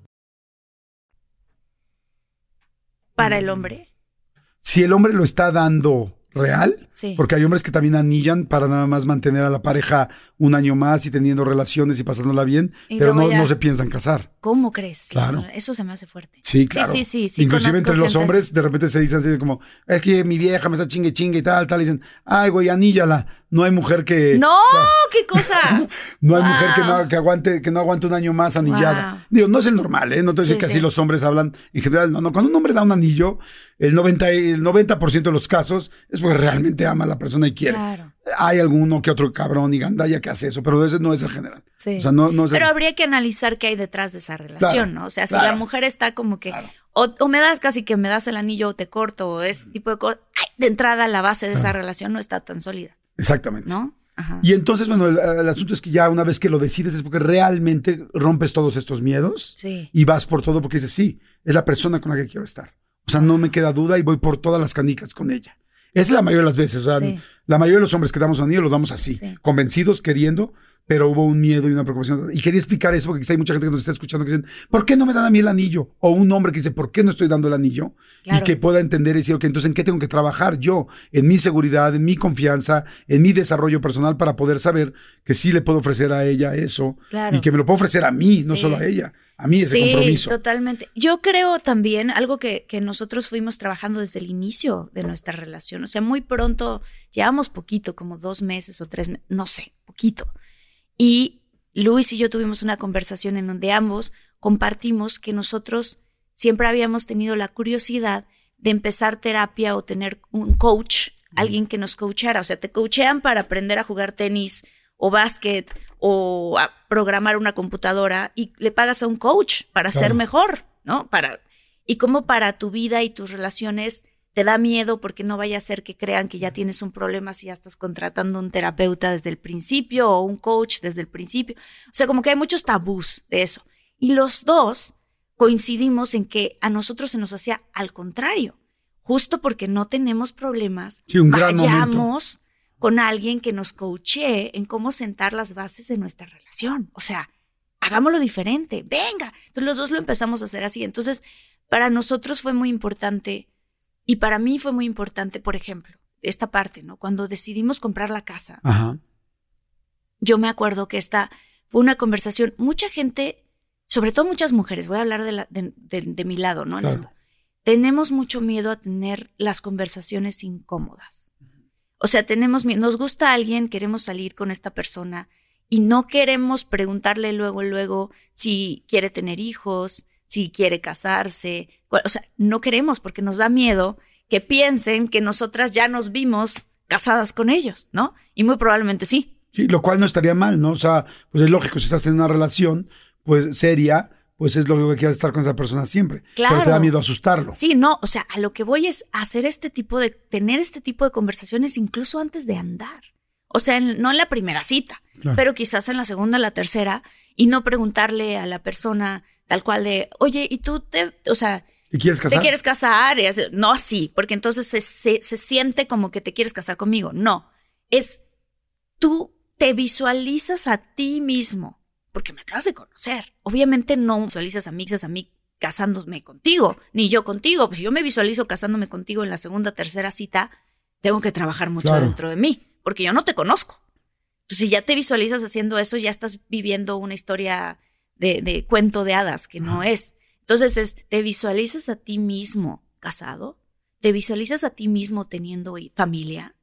Para el hombre. Si el hombre lo está dando real, Sí. porque hay hombres que también anillan para nada más mantener a la pareja un año más y teniendo relaciones y pasándola bien, Y pero no, ya- no se piensan casar. ¿Cómo crees? Claro. Eso, eso se me hace fuerte. Sí, claro. Sí, sí, sí. sí, Inclusive entre los hombres así. de repente se dicen así como, es que mi vieja me está chingue chingue y tal, tal, y dicen, ay, güey, aníllala. No hay mujer que... ¡No! ¡Qué cosa! No hay mujer que no, que aguante, que no aguante un año más anillada. Wow. Digo, no es el normal, ¿eh? No te voy a decir Sí, que así sí. los hombres hablan en general. No, no. Cuando un hombre da un anillo, el 90, y- el 90% de los casos es porque realmente ama a la persona y quiere. Claro. Hay alguno que otro cabrón y gandalla que hace eso, pero ese no es el general. Sí. O sea, no, no es el- Pero habría que analizar qué hay detrás de esa relación, Claro, ¿no? O sea, si claro. la mujer está como que, o, o me das casi que me das el anillo o te corto, o ese tipo de cosas, de entrada la base de esa relación no está tan sólida, Exactamente. ¿no? Ajá. Y entonces, bueno, el, el asunto es que ya una vez que lo decides es porque realmente rompes todos estos miedos Sí. y vas por todo porque dices, sí, es la persona con la que quiero estar. O sea, no me queda duda y voy por todas las canicas con ella. Es la mayoría de las veces. O sea, Sí. la mayoría de los hombres que damos un anillo lo damos así, Sí. convencidos, queriendo, pero hubo un miedo y una preocupación. Y quería explicar eso porque quizá hay mucha gente que nos está escuchando que dicen, ¿por qué no me dan a mí el anillo? O un hombre que dice, ¿por qué no estoy dando el anillo? Claro. Y que pueda entender y decir, ok, entonces, ¿en qué tengo que trabajar yo? En mi seguridad, en mi confianza, en mi desarrollo personal para poder saber que sí le puedo ofrecer a ella eso Claro. y que me lo puedo ofrecer a mí, no Sí. solo a ella. A mí ese sí, compromiso. totalmente. Yo creo también algo que, que nosotros fuimos trabajando desde el inicio de nuestra relación. O sea, muy pronto, llevamos poquito, como dos meses o tres meses, no sé, poquito. Y Luis y yo tuvimos una conversación en donde ambos compartimos que nosotros siempre habíamos tenido la curiosidad de empezar terapia o tener un coach, alguien que nos coachara. O sea, te coachean para aprender a jugar tenis o básquet o a programar una computadora y le pagas a un coach para ser mejor, ¿no? Para y como para tu vida y tus relaciones te da miedo porque no vaya a ser que crean que ya tienes un problema si ya estás contratando un terapeuta desde el principio o un coach desde el principio. O sea, como que hay muchos tabús de eso. Y los dos coincidimos en que a nosotros se nos hacía al contrario, justo porque no tenemos problemas, Sí, un gran vayamos con alguien que nos coachee en cómo sentar las bases de nuestra relación. O sea, hagámoslo diferente, venga. Entonces los dos lo empezamos a hacer así. Entonces, para nosotros fue muy importante y para mí fue muy importante, por ejemplo, esta parte, ¿no? Cuando decidimos comprar la casa, Ajá. yo me acuerdo que esta fue una conversación, mucha gente, sobre todo muchas mujeres, voy a hablar de, la- de- de- de mi lado, ¿no? En Claro. esto. Tenemos mucho miedo a tener las conversaciones incómodas. O sea, tenemos miedo, nos gusta alguien, queremos salir con esta persona y no queremos preguntarle luego, luego si quiere tener hijos, si quiere casarse. O sea, no queremos porque nos da miedo que piensen que nosotras ya nos vimos casadas con ellos, ¿no? Y muy probablemente sí. Sí, lo cual no estaría mal, ¿no? O sea, pues es lógico, si estás teniendo una relación, pues seria, pues es lo que quieres estar con esa persona siempre. Claro. Pero te da miedo asustarlo. Sí, no, o sea, a lo que voy es hacer este tipo de, tener este tipo de conversaciones incluso antes de andar. O sea, en- no en la primera cita, Claro. pero quizás en la segunda, la tercera, y no preguntarle a la persona tal cual de, oye, ¿y tú te, o sea, ¿Te quieres casar? ¿Te quieres casar? Y así, no así, porque entonces se, se- se siente como que te quieres casar conmigo. No, es tú te visualizas a ti mismo, porque me acabas de conocer. Obviamente no visualizas a mí, a mí casándome contigo, ni yo contigo. Pues si yo me visualizo casándome contigo en la segunda, tercera cita, tengo que trabajar mucho Claro. dentro de mí, porque yo no te conozco. Entonces, si ya te visualizas haciendo eso, ya estás viviendo una historia de, de cuento de hadas, que no es. Entonces, es, ¿te visualizas a ti mismo casado? ¿Te visualizas a ti mismo teniendo familia?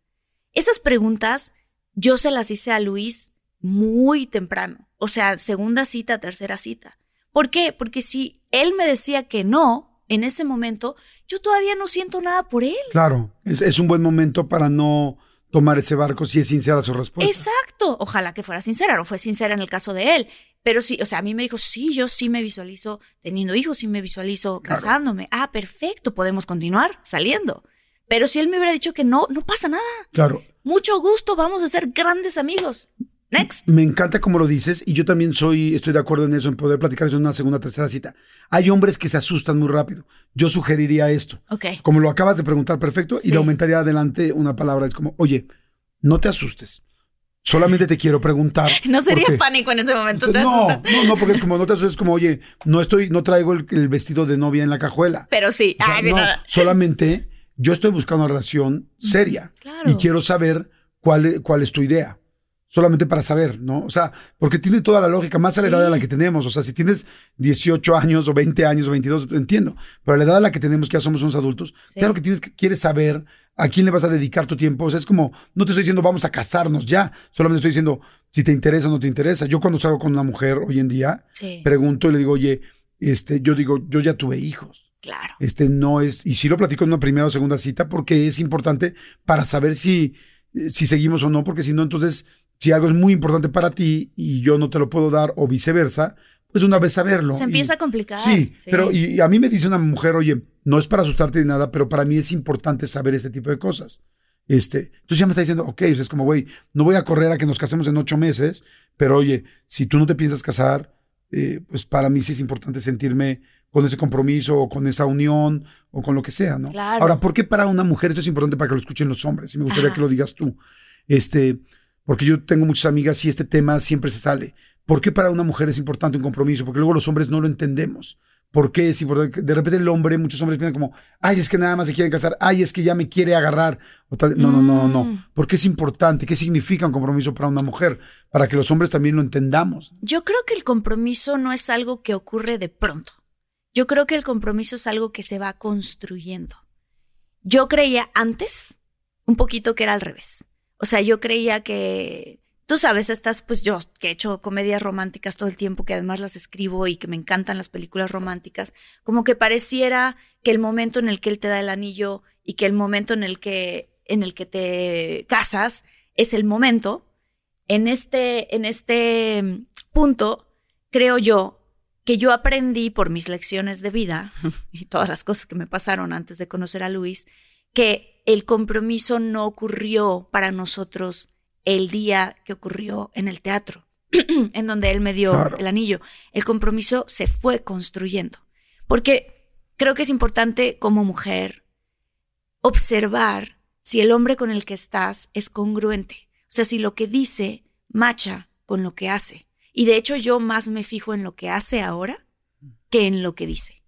Esas preguntas yo se las hice a Luis muy temprano. O sea, segunda cita, tercera cita. ¿Por qué? Porque si él me decía que no en ese momento, yo todavía no siento nada por él. Claro, es, es un buen momento para no tomar ese barco si es sincera su respuesta. Exacto. Ojalá que fuera sincera. No fue sincera en el caso de él. Pero sí, o sea, a mí me dijo, sí, yo sí me visualizo teniendo hijos, sí me visualizo casándome. Ah, perfecto, podemos continuar saliendo. Pero si él me hubiera dicho que no, no pasa nada. Claro. Mucho gusto, vamos a ser grandes amigos. Next. Me encanta como lo dices y yo también soy, estoy de acuerdo en eso, en poder platicar eso en una segunda, tercera cita. Hay hombres que se asustan muy rápido. Yo sugeriría esto. Ok. Como lo acabas de preguntar, perfecto, y le aumentaría adelante una palabra. Es como, oye, no te asustes. Solamente te quiero preguntar. No sería porque- pánico en ese momento. ¿te No, asusta? no, no, porque es como no te asustes, es como, oye, no estoy, no traigo el, el vestido de novia en la cajuela. Pero sí. O sea, Ay, sí, no, no. solamente yo estoy buscando una relación seria Claro. y quiero saber cuál, cuál es tu idea. Solamente para saber, ¿no? O sea, porque tiene toda la lógica, más a la edad a la que tenemos. O sea, si tienes 18 años o 20 años o 22, entiendo. Pero a la edad a la que tenemos, que ya somos unos adultos, claro que tienes que quieres saber a quién le vas a dedicar tu tiempo. O sea, es como, no te estoy diciendo vamos a casarnos ya. Solamente estoy diciendo si te interesa o no te interesa. Yo cuando salgo con una mujer hoy en día, Sí. pregunto y le digo, oye, este, yo digo, yo ya tuve hijos. Claro. Este no es, y sí lo platico en una primera o segunda cita porque es importante para saber si, si seguimos o no, porque si no, entonces, si algo es muy importante para ti y yo no te lo puedo dar o viceversa, pues una vez saberlo. Se Y- empieza a complicar. Sí, pero y, y a mí me dice una mujer, oye, no es para asustarte ni nada, pero para mí es importante saber este tipo de cosas. Este, entonces ya me está diciendo, ok, o sea, es como, güey, no voy a correr a que nos casemos en ocho meses, pero oye, si tú no te piensas casar, eh, pues para mí sí es importante sentirme con ese compromiso o con esa unión o con lo que sea, ¿no? Claro. Ahora, ¿por qué para una mujer esto es importante para que lo escuchen los hombres? Y me gustaría Ajá. que lo digas tú. Este, porque yo tengo muchas amigas y este tema siempre se sale. ¿Por qué para una mujer es importante un compromiso? Porque luego los hombres no lo entendemos. ¿Por qué es importante? De repente el hombre, muchos hombres piensan como, ay, es que nada más se quieren casar, ay, es que ya me quiere agarrar. O tal. No, no, no, no, Mm. no. ¿Por qué es importante? ¿Qué significa un compromiso para una mujer? Para que los hombres también lo entendamos. Yo creo que el compromiso no es algo que ocurre de pronto. Yo creo que el compromiso es algo que se va construyendo. Yo creía antes un poquito que era al revés. O sea, yo creía que, tú sabes, estas, pues yo que he hecho comedias románticas todo el tiempo, que además las escribo y que me encantan las películas románticas, como que pareciera que el momento en el que él te da el anillo y que el momento en el que, en el que te casas es el momento. En este, en este punto, creo yo que yo aprendí por mis lecciones de vida y todas las cosas que me pasaron antes de conocer a Luis, que el compromiso no ocurrió para nosotros el día que ocurrió en el teatro, en donde él me dio Claro. el anillo. El compromiso se fue construyendo. Porque creo que es importante como mujer observar si el hombre con el que estás es congruente. O sea, si lo que dice macha con lo que hace. Y de hecho yo más me fijo en lo que hace ahora que en lo que dice.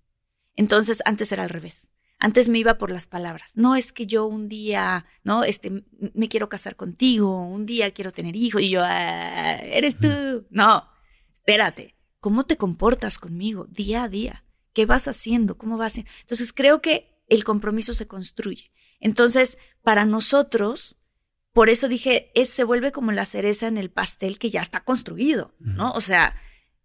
Entonces antes era al revés. Antes me iba por las palabras. No es que yo un día, no, este, me quiero casar contigo, un día quiero tener hijos y yo, "Ah, eres tú. No, espérate. ¿Cómo te comportas conmigo día a día? ¿Qué vas haciendo? ¿Cómo vas? haciendo? Entonces creo que el compromiso se construye. Entonces, para nosotros, por eso dije, es, se vuelve como la cereza en el pastel que ya está construido, ¿no? O sea,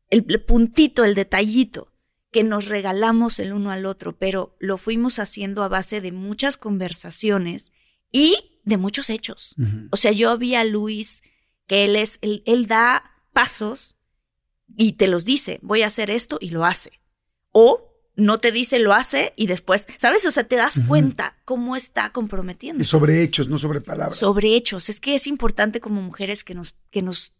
el, el puntito, el detallito que nos regalamos el uno al otro, pero lo fuimos haciendo a base de muchas conversaciones y de muchos hechos. O sea, yo vi a Luis que él es, él, él da pasos y te los dice, voy a hacer esto y lo hace. O no te dice, lo hace y después, ¿sabes? O sea, te das cuenta cómo está comprometiendo. Sobre hechos, no sobre palabras. Sobre hechos. Es que es importante como mujeres que nos, que nos,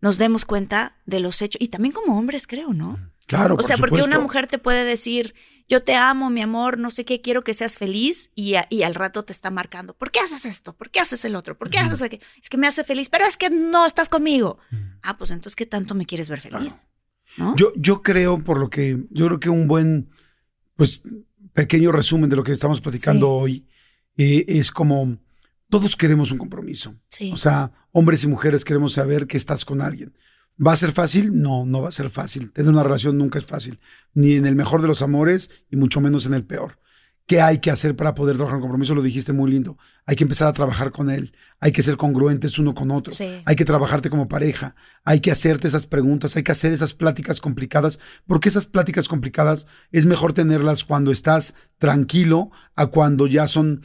nos demos cuenta de los hechos y también como hombres, creo, ¿no? Claro, O sea, por porque una mujer te puede decir, yo te amo, mi amor, no sé qué, quiero que seas feliz y, a- y al rato te está marcando, ¿por qué haces esto? ¿Por qué haces el otro? ¿Por qué haces aquello? Es que me hace feliz, pero es que no estás conmigo. Ah, pues entonces, ¿qué tanto me quieres ver feliz? ¿No? Yo, yo creo, por lo que, yo creo que un buen, pues, pequeño resumen de lo que estamos platicando hoy eh, es como todos queremos un compromiso. Sí. O sea, hombres y mujeres queremos saber que estás con alguien. ¿Va a ser fácil? No, no va a ser fácil. Tener una relación nunca es fácil, ni en el mejor de los amores y mucho menos en el peor. ¿Qué hay que hacer para poder trabajar en compromiso? Lo dijiste muy lindo. Hay que empezar a trabajar con él. Hay que ser congruentes uno con otro. Sí. Hay que trabajarte como pareja. Hay que hacerte esas preguntas. Hay que hacer esas pláticas complicadas. Porque esas pláticas complicadas es mejor tenerlas cuando estás tranquilo a cuando ya son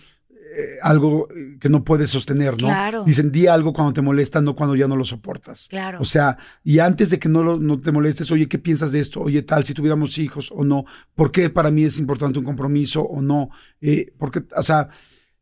eh, algo eh, que no puedes sostener, ¿no? Claro. Dicen, di algo cuando te molesta, no cuando ya no lo soportas. Claro. O sea, y antes de que no, lo- no te molestes, oye, ¿qué piensas de esto? Oye, tal, si tuviéramos hijos o no, ¿por qué para mí es importante un compromiso o no? Eh, porque, o sea,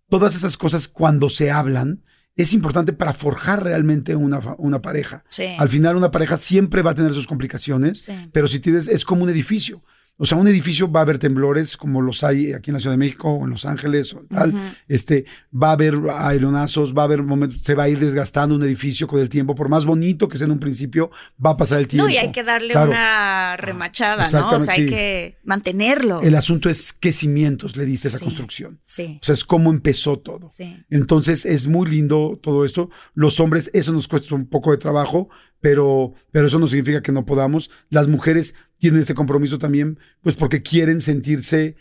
todas esas cosas cuando se hablan, es importante para forjar realmente una, pareja. Sí. Al final una pareja siempre va a tener sus complicaciones, Sí. pero si tienes, es como un edificio. O sea, un edificio va a haber temblores como los hay aquí en la Ciudad de México o en Los Ángeles o tal. Este, va a haber aeronazos, va a haber momentos, se va a ir desgastando un edificio con el tiempo. Por más bonito que sea en un principio, va a pasar el tiempo. No, y hay que darle Claro. una remachada, ¿no? O sea, hay sí. que mantenerlo. El asunto es qué cimientos le diste a esa Sí. construcción. Sí. O sea, es cómo empezó todo. Sí. Entonces es muy lindo todo esto. Los hombres, eso nos cuesta un poco de trabajo, pero, pero eso no significa que no podamos. Las mujeres tienen este compromiso también, pues porque quieren sentirse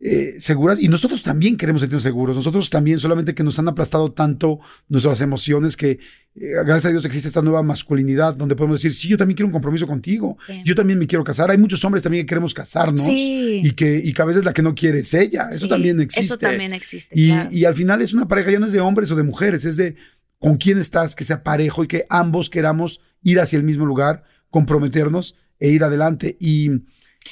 eh, seguras y nosotros también queremos sentirnos seguros. Nosotros también, solamente que nos han aplastado tanto nuestras emociones que eh, gracias a Dios existe esta nueva masculinidad donde podemos decir, sí, yo también quiero un compromiso contigo. Sí. Yo también me quiero casar. Hay muchos hombres también que queremos casarnos Sí. y que, y que a veces la que no quiere es ella. Eso Sí, también existe. Eso también existe. Y, claro. y al final es una pareja, ya no es de hombres o de mujeres, es de con quién estás, que sea parejo y que ambos queramos ir hacia el mismo lugar, comprometernos e ir adelante. Y,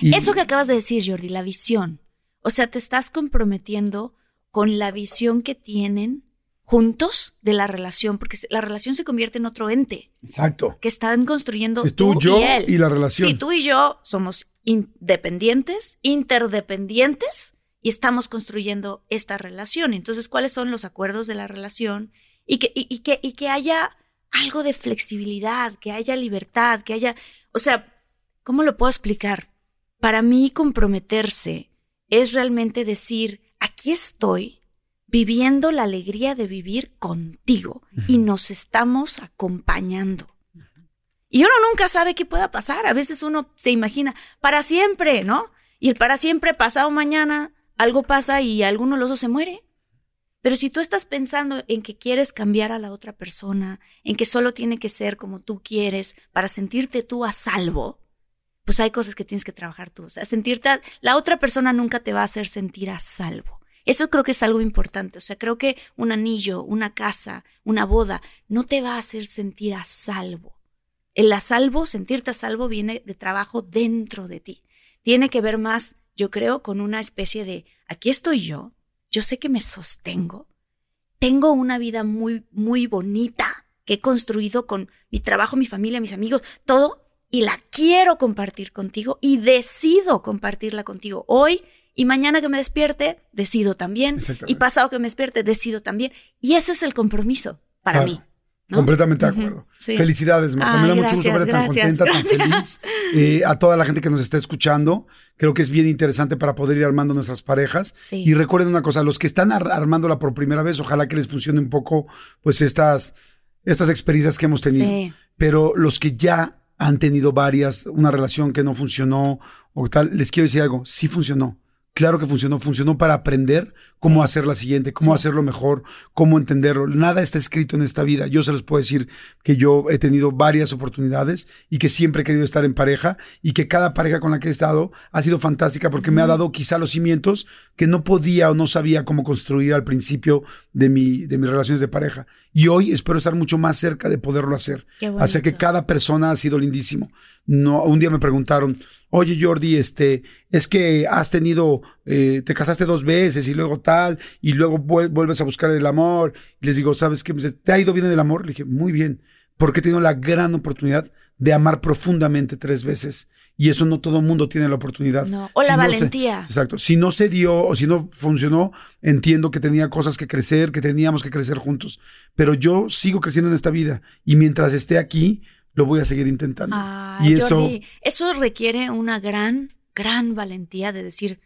y- Eso que acabas de decir, Jordi, la visión. O sea, te estás comprometiendo con la visión que tienen juntos de la relación, porque la relación se convierte en otro ente Exacto. que están construyendo Es tú, tú, yo y él. y la relación. Sí, tú y yo somos independientes, interdependientes y estamos construyendo esta relación. Entonces, ¿cuáles son los acuerdos de la relación? Y que, y, y que, y que haya algo de flexibilidad, que haya libertad, que haya, o sea, ¿cómo lo puedo explicar? Para mí comprometerse es realmente decir, aquí estoy viviendo la alegría de vivir contigo y nos estamos acompañando. Y uno nunca sabe qué pueda pasar. A veces uno se imagina para siempre, ¿no? Y el para siempre, pasado mañana, algo pasa y alguno de los dos se muere. Pero si tú estás pensando en que quieres cambiar a la otra persona, en que solo tiene que ser como tú quieres para sentirte tú a salvo, pues hay cosas que tienes que trabajar tú. O sea, sentirte, la otra persona nunca te va a hacer sentir a salvo. Eso creo que es algo importante. O sea, creo que un anillo, una casa, una boda, no te va a hacer sentir a salvo. El a salvo, sentirte a salvo, viene de trabajo dentro de ti. Tiene que ver más, yo creo, con una especie de, aquí estoy yo, yo sé que me sostengo, tengo una vida muy, muy bonita que he construido con mi trabajo, mi familia, mis amigos, todo, y la quiero compartir contigo y decido compartirla contigo hoy y mañana que me despierte, decido también, y pasado que me despierte, decido también. Y ese es el compromiso para Claro. mí. ¿no? Completamente de acuerdo. sí. Felicidades, Marta. Me da mucho gusto verte tan gracias, contenta, tan feliz. Eh, a toda la gente que nos está escuchando, creo que es bien interesante para poder ir armando nuestras parejas. Sí. Y recuerden una cosa, los que están ar- armándola por primera vez, ojalá que les funcione un poco, pues estas, estas experiencias que hemos tenido. Sí. Pero los que ya han tenido varias, una relación que no funcionó o tal, les quiero decir algo, sí funcionó. Claro que funcionó, funcionó para aprender cómo hacer la siguiente, cómo hacerlo mejor, cómo entenderlo. Nada está escrito en esta vida. Yo se los puedo decir que yo he tenido varias oportunidades y que siempre he querido estar en pareja y que cada pareja con la que he estado ha sido fantástica porque me ha dado quizá los cimientos que no podía o no sabía cómo construir al principio de, mi, de mis relaciones de pareja. Y hoy espero estar mucho más cerca de poderlo hacer. Así que cada persona ha sido lindísimo. No, un día me preguntaron, oye Jordi, este, es que has tenido, eh, te casaste dos veces y luego tal, y luego vuel- vuelves a buscar el amor. Y les digo, ¿sabes qué? ¿Te ha ido bien en el amor? Le dije, muy bien, porque he tenido la gran oportunidad de amar profundamente tres veces. Y eso no todo el mundo tiene la oportunidad. No, o la valentía. exacto. Si no se dio o si no funcionó, entiendo que tenía cosas que crecer, que teníamos que crecer juntos. Pero yo sigo creciendo en esta vida y mientras esté aquí, lo voy a seguir intentando. Ay, y eso, Jordi, eso requiere una gran, gran valentía de decir,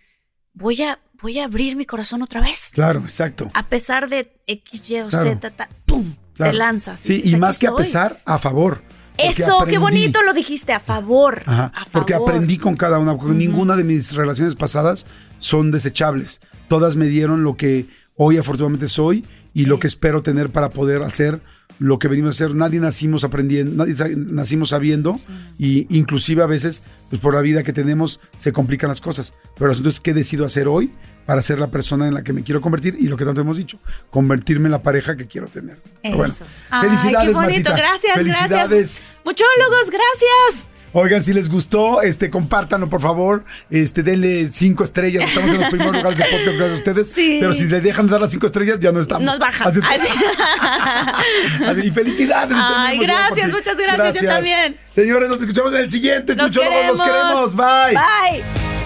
voy a, voy a abrir mi corazón otra vez. claro, exacto. A pesar de X, Y o Claro. Z, ta- ¡pum! claro. Te lanzas. Sí, y "Aquí más que a estoy". pesar, a favor. porque Eso, qué bonito lo dijiste, a favor. Ajá, a porque favor. aprendí con cada una, porque ninguna de mis relaciones pasadas son desechables. Todas me dieron lo que hoy afortunadamente soy y lo que espero tener para poder hacer lo que venimos a hacer. Nadie nacimos aprendiendo, nadie nacimos sabiendo y inclusive a veces, pues por la vida que tenemos, se complican las cosas. Pero el asunto es qué decido hacer hoy para ser la persona en la que me quiero convertir y lo que tanto hemos dicho, convertirme en la pareja que quiero tener. Bueno, Eso. Ay, felicidades, qué bonito. Martita. Gracias, Felicidades. gracias. Muchólogos, gracias. Oigan, si les gustó, este, compártanlo, por favor. Este, denle cinco estrellas. Estamos en los primeros lugares de podcast, gracias a ustedes. Sí. Pero si le dejan de dar las cinco estrellas, ya no estamos. Nos bajan. Así es que- Ay, sí. Así, y felicidades. Ay, gracias, muchas gracias, yo también. Señores, nos escuchamos en el siguiente. Los Tuchólogos, los queremos. queremos. Bye. Bye.